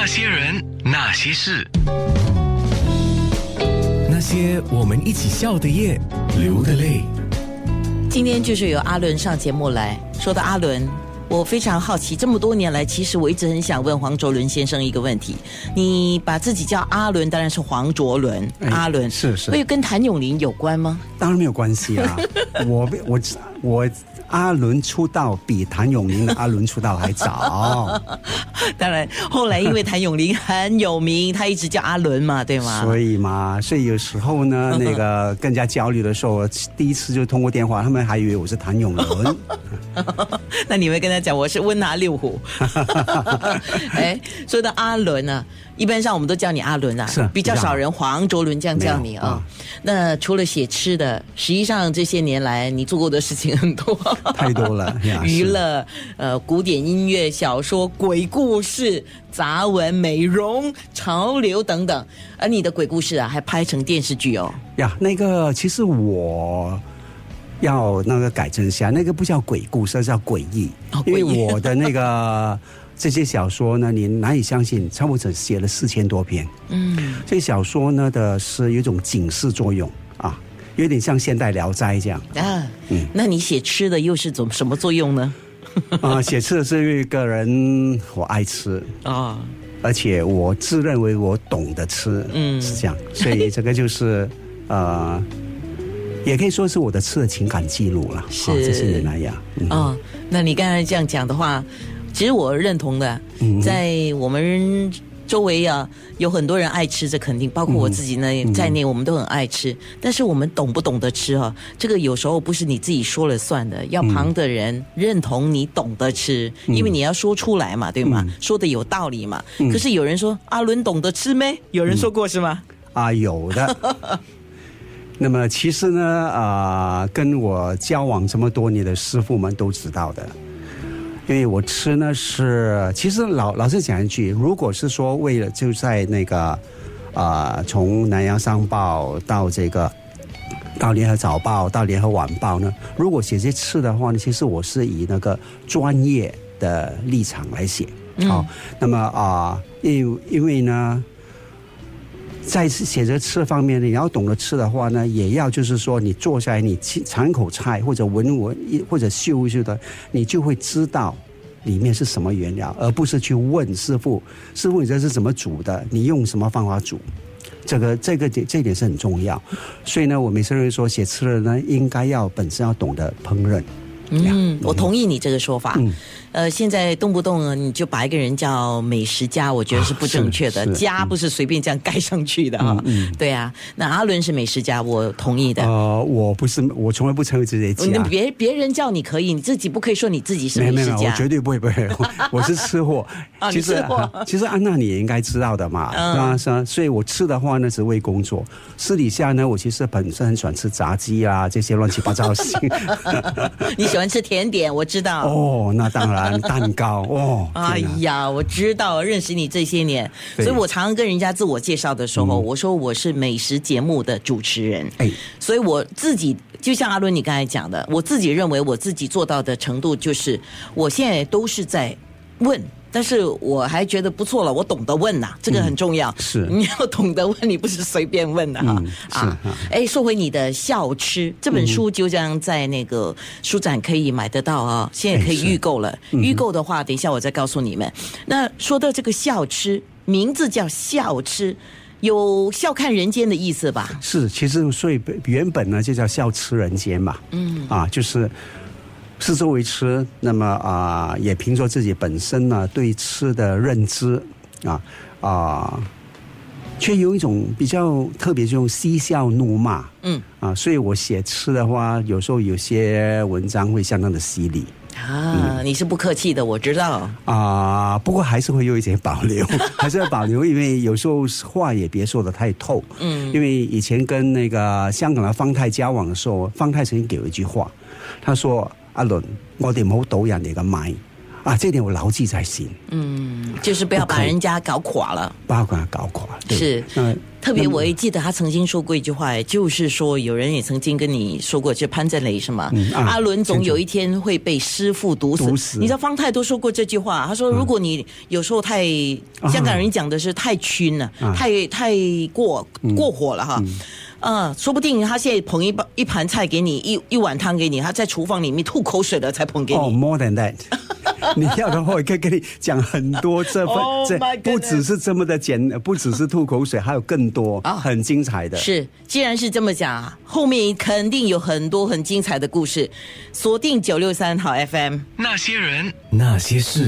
那些人，那些事，那些我们一起笑的夜，流的泪。今天就是由阿伦上节目来说的阿伦。我非常好奇，这么多年来，其实我一直很想问黄卓伦先生一个问题：你把自己叫阿伦，当然是黄卓伦，阿伦是是，会跟谭咏麟有关吗？当然没有关系啊，我我我。阿伦出道比谭咏麟的阿伦出道还早，当然后来因为谭咏麟很有名，他一直叫阿伦嘛，对吗？所以嘛，所以有时候呢，那个更加焦虑的时候，第一次就通过电话，他们还以为我是谭咏麟。那你会跟他讲我是温拿六虎？哎，说到阿伦呢。一般上我们都叫你阿伦啊，是比较少人黄卓伦这样叫你啊。那除了写吃的，实际上这些年来你做过的事情很多，太多了。娱乐、呃，古典音乐、小说、鬼故事、杂文、美容、潮流等等。而你的鬼故事啊，还拍成电视剧哦。呀，那个其实我要那个改正一下，那个不叫鬼故事，叫诡异，因为我的那个。这些小说呢，你难以相信，差不多写了四千多篇。嗯，这些小说呢的是有一种警示作用啊，有点像现代《聊斋》这样啊。嗯，那你写吃的又是怎什么作用呢？啊，写吃的是一个人，我爱吃啊，而且我自认为我懂得吃，嗯，是这样，所以这个就是呃，也可以说是我的吃的情感记录了。是这些年来呀。哦，那你刚才这样讲的话。其实我认同的，在我们周围啊，有很多人爱吃，这肯定包括我自己呢在内，我们都很爱吃。但是我们懂不懂得吃啊？这个有时候不是你自己说了算的，要旁的人认同你懂得吃，因为你要说出来嘛，对吗？说的有道理嘛。可是有人说阿伦懂得吃没？有人说过是吗？啊，有的。那么其实呢，啊，跟我交往这么多年的师傅们都知道的。因为我吃呢是，其实老老实讲一句，如果是说为了就在那个，啊，从南洋商报到这个，到联合早报到联合晚报呢，如果写些吃的话呢，其实我是以那个专业的立场来写，好，那么啊，因因为呢。在写着吃方面，你要懂得吃的话呢，也要就是说，你坐下来，你尝口菜或者闻闻，或者嗅一嗅的，你就会知道里面是什么原料，而不是去问师傅，师傅你这是怎么煮的？你用什么方法煮？这个这个点这点是很重要。所以呢，我每次认为说，写吃的呢，应该要本身要懂得烹饪。嗯，我同意你这个说法。呃，现在动不动你就把一个人叫美食家，我觉得是不正确的。家不是随便这样盖上去的哈。对啊，那阿伦是美食家，我同意的。呃，我不是，我从来不称自己家。别别人叫你可以，你自己不可以说你自己是美食家。没有我绝对不会不会，我是吃货。其实其实安娜你也应该知道的嘛，是吧？是啊，所以我吃的话呢是为工作，私底下呢我其实本身很喜欢吃炸鸡啊这些乱七八糟的。你喜欢吃甜点，我知道。哦，那当然。蛋糕哦！哎呀，我知道，认识你这些年，所以我常常跟人家自我介绍的时候，我说我是美食节目的主持人。哎，所以我自己就像阿伦你刚才讲的，我自己认为我自己做到的程度，就是我现在都是在问。但是我还觉得不错了，我懂得问呐，这个很重要。是，你要懂得问，你不是随便问的哈。啊，哎，说回你的笑吃这本书，就将在那个书展可以买得到啊，现在可以预购了。预购的话，等一下我再告诉你们。那说到这个笑吃，名字叫笑吃，有笑看人间的意思吧？是，其实所以原本呢就叫笑吃人间嘛。嗯，啊，就是。是作为吃，那么啊，也凭着自己本身呢对吃的认知啊啊，却有一种比较特别，这种嬉笑怒骂，嗯。啊，所以我写吃的话，有时候有些文章会相当的犀利。啊。你是不客气的，我知道。啊，不过还是会有一些保留，还是要保留，因为有时候话也别说的太透，嗯，因为以前跟那个香港的方太交往的时候，方太曾经给了一句话，他说。阿伦，我哋唔好赌人哋嘅米。啊，这点我牢记在先，嗯，就是不要把人家搞垮了。把管搞垮。对是那特别我也记得他曾经说过一句话，哎就是说有人也曾经跟你说过，就潘振雷是吗？嗯啊阿伦总有一天会被师傅毒死。毒死嗯你知道方太都说过这句话，他说如果你有时候太、香港人讲的是太熏了，啊太太过过火了哈。嗯啊，说不定他现在捧一包一盘菜给你，一一碗汤给你，他在厨房里面吐口水了才捧给你。哦，more than that。你要的话，我可以跟你讲很多这份 Oh 这不只是这么的简，不只是吐口水，还有更多啊很精彩的。是，既然是这么讲，后面肯定有很多很精彩的故事。锁定九六三好 FM。那些人，那些事。